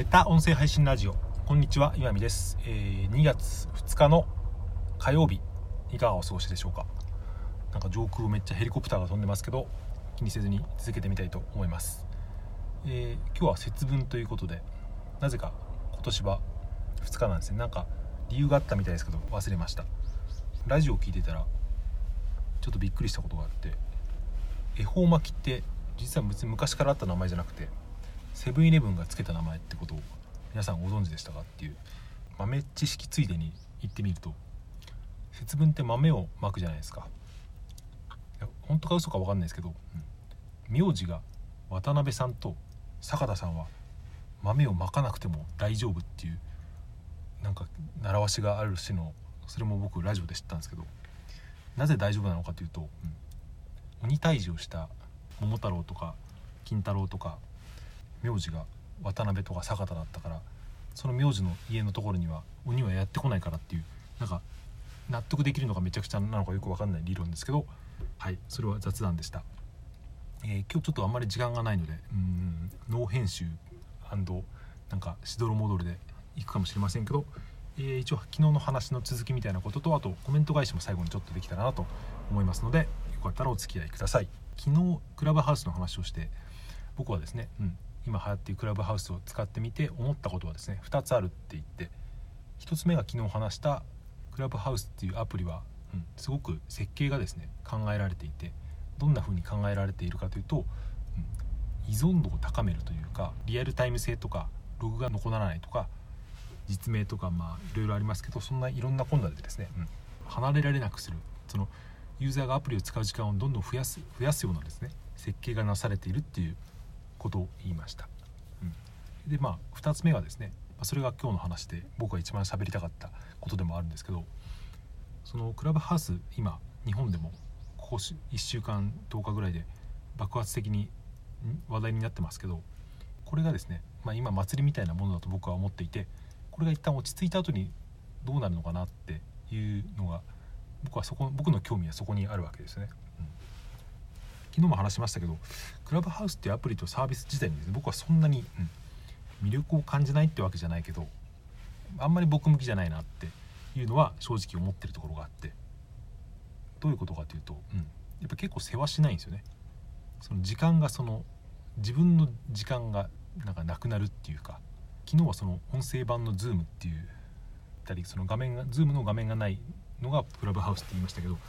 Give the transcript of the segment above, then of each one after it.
メタ音声配信ラジオ。こんにちは岩見です、えー2月2日の火曜日いかがお過ごしでしょうか？なんか上空をめっちゃヘリコプターが飛んでますけど気にせずに続けてみたいと思います、えー今日は節分ということでなぜか今年は2日なんですね。なんか理由があったみたいですけど忘れました。ラジオを聞いてたらちょっとびっくりしたことがあって恵方巻きって実は別に昔からあった名前じゃなくてセブンイレブンがつけた名前ってことを皆さんご存知でしたかっていう豆知識ついでに言ってみると節分って豆をまくじゃないですか。いや本当か嘘か分かんないですけど、うん。名字が渡辺さんと坂田さんは豆をまかなくても大丈夫っていうなんか習わしがあるしのそれも僕ラジオで知ったんですけどなぜ大丈夫なのかというと、うん。鬼退治をした桃太郎とか金太郎とか名字が渡辺とか坂田だったからその名字の家のところには鬼はやってこないからっていうなんか納得できるのがめちゃくちゃなのかよく分かんない理論ですけどはいそれは雑談でした、えー今日ちょっとあんまり時間がないのでうんノー編集なんかしどろもどろでいくかもしれませんけど、えー一応昨日の話の続きみたいなこととあとコメント返しも最後にちょっとできたらなと思いますのでよかったらお付き合いください。昨日クラブハウスの話をして僕はですね、うん、今流行っているクラブハウスを使ってみて思ったことはですね2つあるって言って1つ目が昨日話したクラブハウスっていうアプリは、うん、すごく設計がですね考えられていてどんな風に考えられているかというと、うん依存度を高めるというかリアルタイム性とかログが残らないとか実名とかまあいろいろありますけどそんないろんな困難でですね、うん離れられなくする。そのユーザーがアプリを使う時間をどんどん増やす増やすようなですね設計がなされているっていうことを言いました、うん、でまあ2つ目はですねそれが今日の話で僕が一番喋りたかったことでもあるんですけどそのクラブハウス今日本でもここ1週間10日ぐらいで爆発的に話題になってますけどこれがですね、まあ、今祭りみたいなものだと僕は思っていてこれが一旦落ち着いた後にどうなるのかなっていうのが僕はそこ僕の興味はそこにあるわけですね、昨日も話しましたけどクラブハウスっていうアプリとサービス自体に僕はそんなに、うん魅力を感じないってわけじゃないけどあんまり僕向きじゃないなっていうのは正直思ってるところがあってどういうことかというと、うん、やっぱ結構世話しないんですよね。その時間がその自分の時間がなんかなくなるっていうか昨日はその音声版の Zoom っていうたりその画面が Zoom の画面がないのがクラブハウスって言いましたけども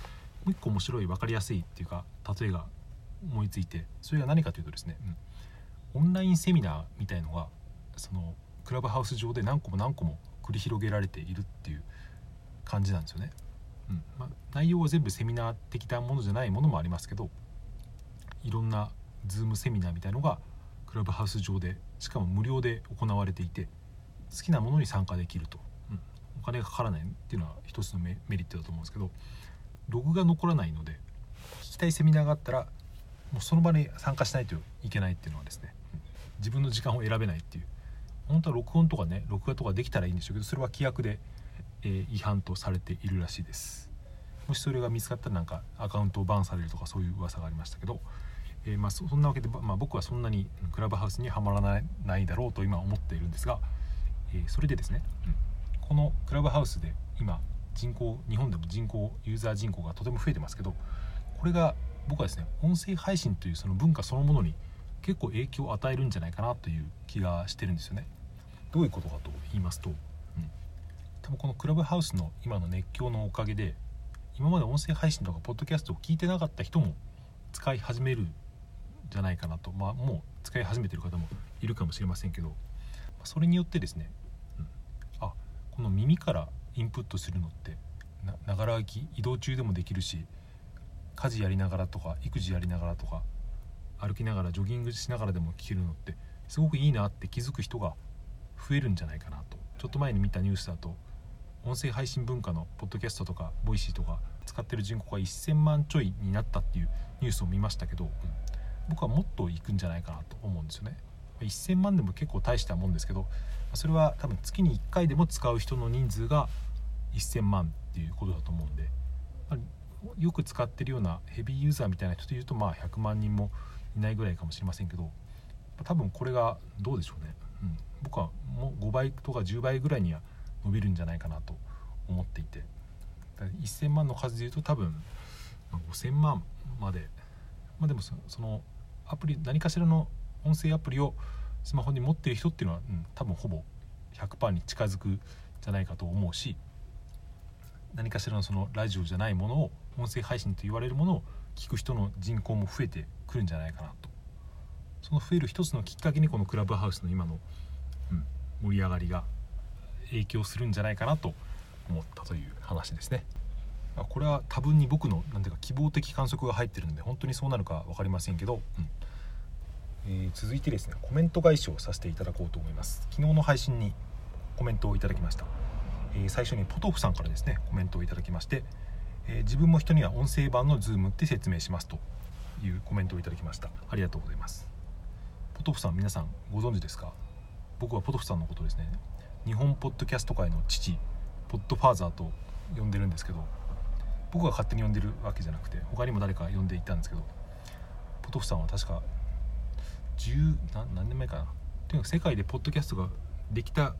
う一個面白い分かりやすいっていうか例えが思いついてそれが何かというとですね、うんオンラインセミナーみたいのがそのクラブハウス上で何個も何個も繰り広げられているっていう感じなんですよね。うんまあ、内容は全部セミナー的なものじゃないものもありますけどいろんな Zoom セミナーみたいのがクラブハウス上でしかも無料で行われていて好きなものに参加できると、うん、お金がかからないっていうのは一つのメメリットだと思うんですけどログが残らないので聞きたいセミナーがあったらもうその場に参加しないといけないっていうのはですね、自分の時間を選べないっていう。本当は録音とかね録画とかできたらいいんでしょうけどそれは規約で、えー違反とされているらしいです。もしそれが見つかったらなんかアカウントをバンされるとかそういう噂がありましたけど、えーまあ、そんなわけで、まあ、僕はそんなにクラブハウスにはまらないないだろうと今思っているんですが、えーそれでですね、うんこのクラブハウスで今人口日本でも人口ユーザー人口がとても増えてますけどこれが僕はですね音声配信というその文化そのものに結構影響を与えるんじゃないかなという気がしてるんですよね。どういうことかと言いますと、うん、多分このクラブハウスの今の熱狂のおかげで今まで音声配信とかポッドキャストを聞いてなかった人も使い始めるんじゃないかなと。まあもう使い始めてる方もいるかもしれませんけど。それによってですね、うん、あこの耳からインプットするのってながら聞き移動中でもできるし家事やりながらとか育児やりながらとか歩きながらジョギングしながらでも聞けるのってすごくいいなって気づく人が増えるんじゃないかなと。ちょっと前に見たニュースだと音声配信文化のポッドキャストとかボイシーとか使ってる人口が1000万ちょいになったっていうニュースを見ましたけど、うん僕はもっといくんじゃないかなと思うんですよね。1000万でも結構大したもんですけどそれは多分月に1回でも使う人の人数が1000万っていうことだと思うんでよく使ってるようなヘビーユーザーみたいな人でいうとまあ100万人もいないぐらいかもしれませんけど多分これがどうでしょうね、うん、僕はの5倍とか10倍ぐらいには伸びるんじゃないかなと思っていて。1000万の数でいうと多分5000万まで。まあでもそのアプリ何かしらの音声アプリをスマホに持ってる人っていうのは、うん、多分ほぼ100%に近づくじゃないかと思うし何かしらのそのラジオじゃないものを音声配信と言われるものを聞く人の人口も増えてくるんじゃないかなと。その増える一つのきっかけにこのクラブハウスの今の、うん、盛り上がりが影響するんじゃないかなと思ったという話ですね。これは多分に僕のなんていうか希望的観測が入ってるので本当にそうなるか分かりませんけど、うん。えー、続いてですねコメント返しをさせていただこうと思います。昨日の配信にコメントをいただきました、えー、最初にポトフさんからですねコメントをいただきまして、えー、自分も人には音声版の Zoom って説明しますというコメントをいただきました。ありがとうございます。ポトフさん皆さんご存知ですか？僕はポトフさんのことですね。日本ポッドキャスト界の父ポッドファーザーと呼んでるんですけど僕が勝手に呼んでるわけじゃなくて他にも誰か呼んでいたんですけどポトフさんは確か10何年前かな？とにかく世界でポッドキャストができた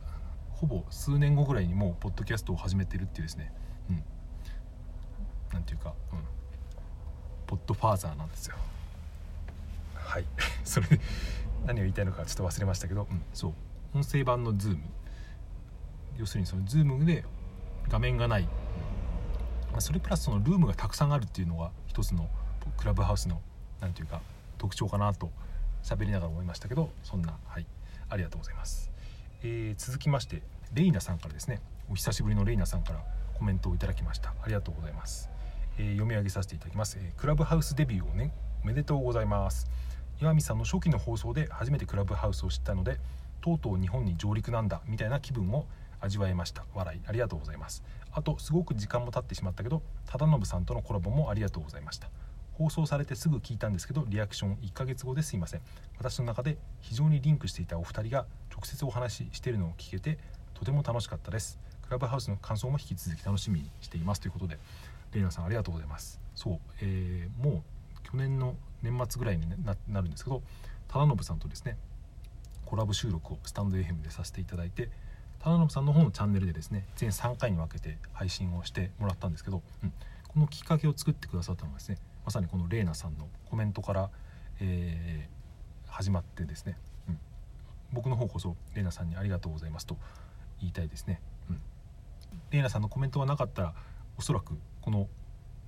ほぼ数年後ぐらいにもうポッドキャストを始めてるっていうですね。うんていうかうんポッドファーザーなんですよ。はい。それ何を言いたいのかちょっと忘れましたけど、うん、そう。音声版の Zoom 要するにその Zoom で画面がない。それプラスそのルームがたくさんあるっていうのが一つのクラブハウスの何ていうか特徴かなと喋りながら思いましたけどそんなはい。ありがとうございます、えー、続きましてレイナさんからですね。お久しぶりのレイナさんからコメントをいただきました。ありがとうございます、えー、読み上げさせていただきます、えー、クラブハウスデビューをねおめでとうございます。岩見さんの初期の放送で初めてクラブハウスを知ったのでとうとう日本に上陸なんだみたいな気分を味わえました。笑いありがとうございます。あとすごく時間も経ってしまったけど忠信さんとのコラボもありがとうございました。放送されてすぐ聞いたんですけどリアクション1ヶ月後ですいません。私の中で非常にリンクしていたお二人が直接お話ししているのを聞けてとても楽しかったです。クラブハウスの感想も引き続き楽しみにしています。ということでレイナさんありがとうございます。そう、えー、もう去年の年末ぐらいになるんですけど忠信さんとですねコラボ収録をスタンド FM でさせていただいて忠信さんの方のチャンネルでですね全3回に分けて配信をしてもらったんですけど、うん、このきっかけを作ってくださったのはですねまさにこのレイナさんのコメントから、えー、始まってですね、うん、僕の方こそレイナさんにありがとうございますと言いたいですね、うん、レイナさんのコメントがなかったらおそらくこの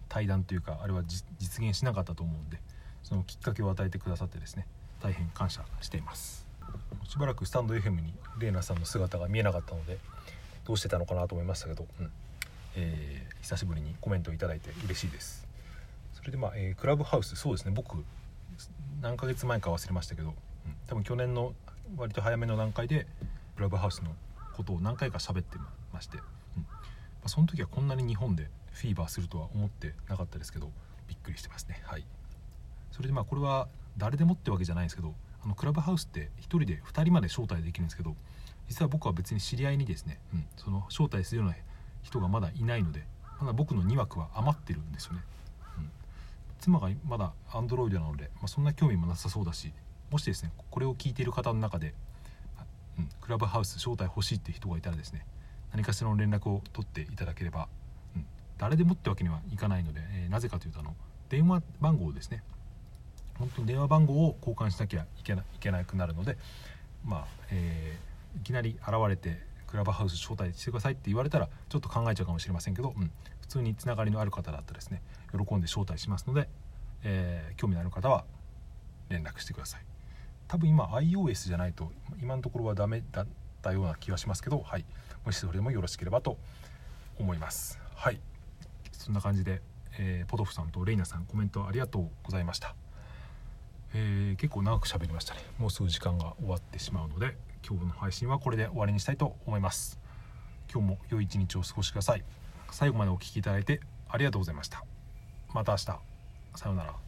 対談というかあれは実現しなかったと思うんでそのきっかけを与えてくださってですね大変感謝しています。しばらくスタンド FM にレイナさんの姿が見えなかったのでどうしてたのかなと思いましたけど、うん。えー、久しぶりにコメントを頂いて嬉しいです。それでまあ、えー、クラブハウスそうですね僕何ヶ月前か忘れましたけど、うん、多分去年の割と早めの段階でクラブハウスのことを何回か喋ってまして、あ、その時はこんなに日本でフィーバーするとは思ってなかったですけどびっくりしてますね。はい。それでまあこれは誰でもってわけじゃないんですけどあのクラブハウスって1人で2人まで招待できるんですけど実は僕は別に知り合いにですね、うん、その招待するような人がまだいないのでまだ僕の2枠は余ってるんですよね。うん。妻がまだ Android なので、まあ、そんな興味もなさそうだしもしですねこれを聞いている方の中で、うん、クラブハウス招待欲しいって人がいたらですね何かしらの連絡を取っていただければ、うん、誰でもってわけにはいかないので、えー、なぜかというとあの電話番号ですね。本当に電話番号を交換しなきゃいけないけなくなるのでまあ、えー、いきなり現れてクラブハウス招待してくださいって言われたらちょっと考えちゃうかもしれませんけど、うん、普通につながりのある方だったらですね喜んで招待しますので、えー、興味のある方は連絡してください。多分今 iOS じゃないと今のところはダメだったような気がしますけどはい。もしそれもよろしければと思います。はい。そんな感じで、えー、ポトフさんとレイナさんコメントありがとうございました、えー、結構長く喋りましたね。もうすぐ時間が終わってしまうので今日の配信はこれで終わりにしたいと思います。今日も良い一日をお過ごしください。最後までお聴きいただいてありがとうございました。また明日。さようなら。